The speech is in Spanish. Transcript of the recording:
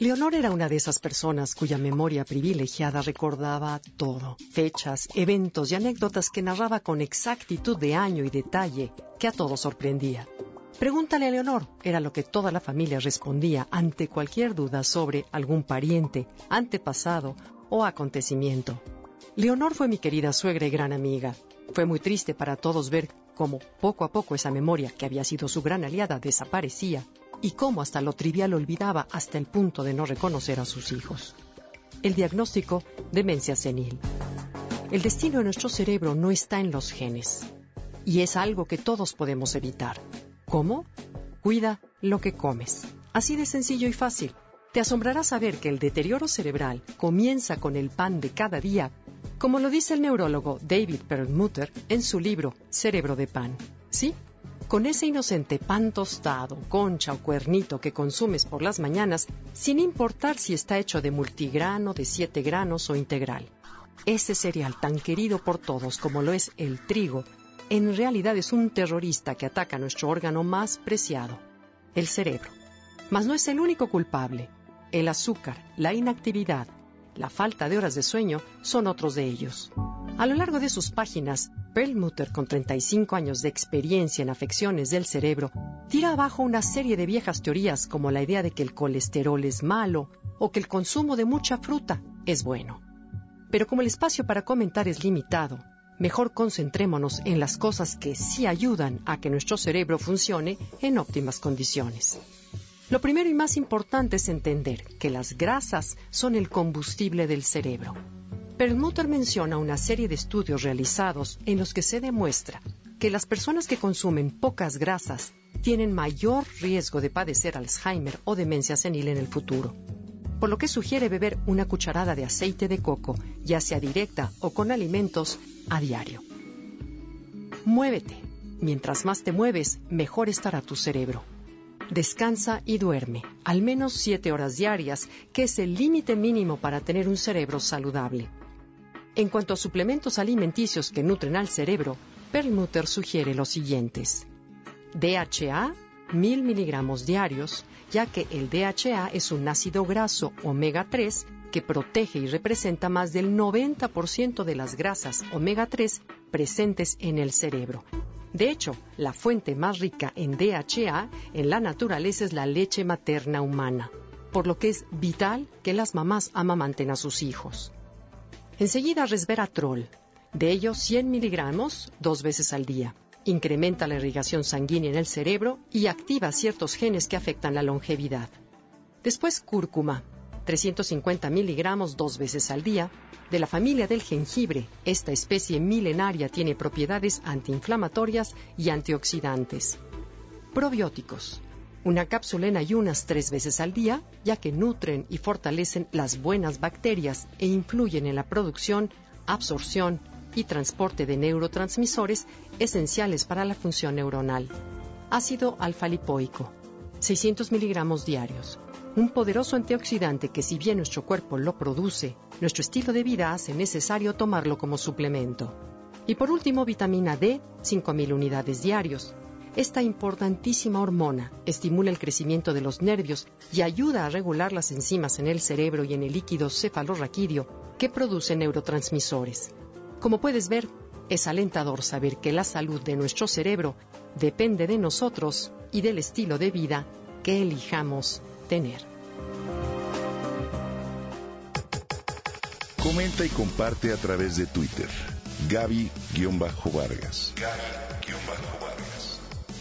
Leonor era una de esas personas cuya memoria privilegiada recordaba todo, fechas, eventos y anécdotas que narraba con exactitud de año y detalle que a todos sorprendía. Pregúntale a Leonor, era lo que toda la familia respondía ante cualquier duda sobre algún pariente, antepasado o acontecimiento. Leonor fue mi querida suegra y gran amiga. Fue muy triste para todos ver cómo poco a poco esa memoria, que había sido su gran aliada, desaparecía y cómo hasta lo trivial olvidaba hasta el punto de no reconocer a sus hijos. El diagnóstico, demencia senil. El destino de nuestro cerebro no está en los genes y es algo que todos podemos evitar. ¿Cómo? Cuida lo que comes. Así de sencillo y fácil. Te asombrará saber que el deterioro cerebral comienza con el pan de cada día, como lo dice el neurólogo David Perlmutter en su libro Cerebro de Pan. ¿Sí? Con ese inocente pan tostado, concha o cuernito que consumes por las mañanas, sin importar si está hecho de multigrano, de siete granos o integral. Ese cereal tan querido por todos como lo es el trigo, en realidad es un terrorista que ataca nuestro órgano más preciado, el cerebro. Mas no es el único culpable. El azúcar, la inactividad, la falta de horas de sueño son otros de ellos. A lo largo de sus páginas, Perlmutter, con 35 años de experiencia en afecciones del cerebro, tira abajo una serie de viejas teorías como la idea de que el colesterol es malo o que el consumo de mucha fruta es bueno. Pero como el espacio para comentar es limitado, mejor concentrémonos en las cosas que sí ayudan a que nuestro cerebro funcione en óptimas condiciones. Lo primero y más importante es entender que las grasas son el combustible del cerebro. Perlmutter menciona una serie de estudios realizados en los que se demuestra que las personas que consumen pocas grasas tienen mayor riesgo de padecer Alzheimer o demencia senil en el futuro, por lo que sugiere beber una cucharada de aceite de coco, ya sea directa o con alimentos, a diario. Muévete. Mientras más te mueves, mejor estará tu cerebro. Descansa y duerme, al menos 7 horas diarias, que es el límite mínimo para tener un cerebro saludable. En cuanto a suplementos alimenticios que nutren al cerebro, Perlmutter sugiere los siguientes. DHA, 1000 miligramos diarios, ya que el DHA es un ácido graso omega 3 que protege y representa más del 90% de las grasas omega 3 presentes en el cerebro. De hecho, la fuente más rica en DHA en la naturaleza es la leche materna humana, por lo que es vital que las mamás amamanten a sus hijos. Enseguida resveratrol, de ellos 100 miligramos dos veces al día. Incrementa la irrigación sanguínea en el cerebro y activa ciertos genes que afectan la longevidad. Después cúrcuma, 350 miligramos dos veces al día. De la familia del jengibre, esta especie milenaria tiene propiedades antiinflamatorias y antioxidantes. Probióticos, una cápsula en ayunas tres veces al día, ya que nutren y fortalecen las buenas bacterias e influyen en la producción, absorción y transporte de neurotransmisores esenciales para la función neuronal. Ácido alfa-lipoico, 600 miligramos diarios. Un poderoso antioxidante que si bien nuestro cuerpo lo produce, nuestro estilo de vida hace necesario tomarlo como suplemento. Y por último, vitamina D, 5.000 unidades diarios, esta importantísima hormona estimula el crecimiento de los nervios y ayuda a regular las enzimas en el cerebro y en el líquido cefalorraquídeo que producen neurotransmisores. Como puedes ver, es alentador saber que la salud de nuestro cerebro depende de nosotros y del estilo de vida que elijamos tener. Comenta y comparte a través de Twitter. Gaby-Vargas. Gaby-Vargas.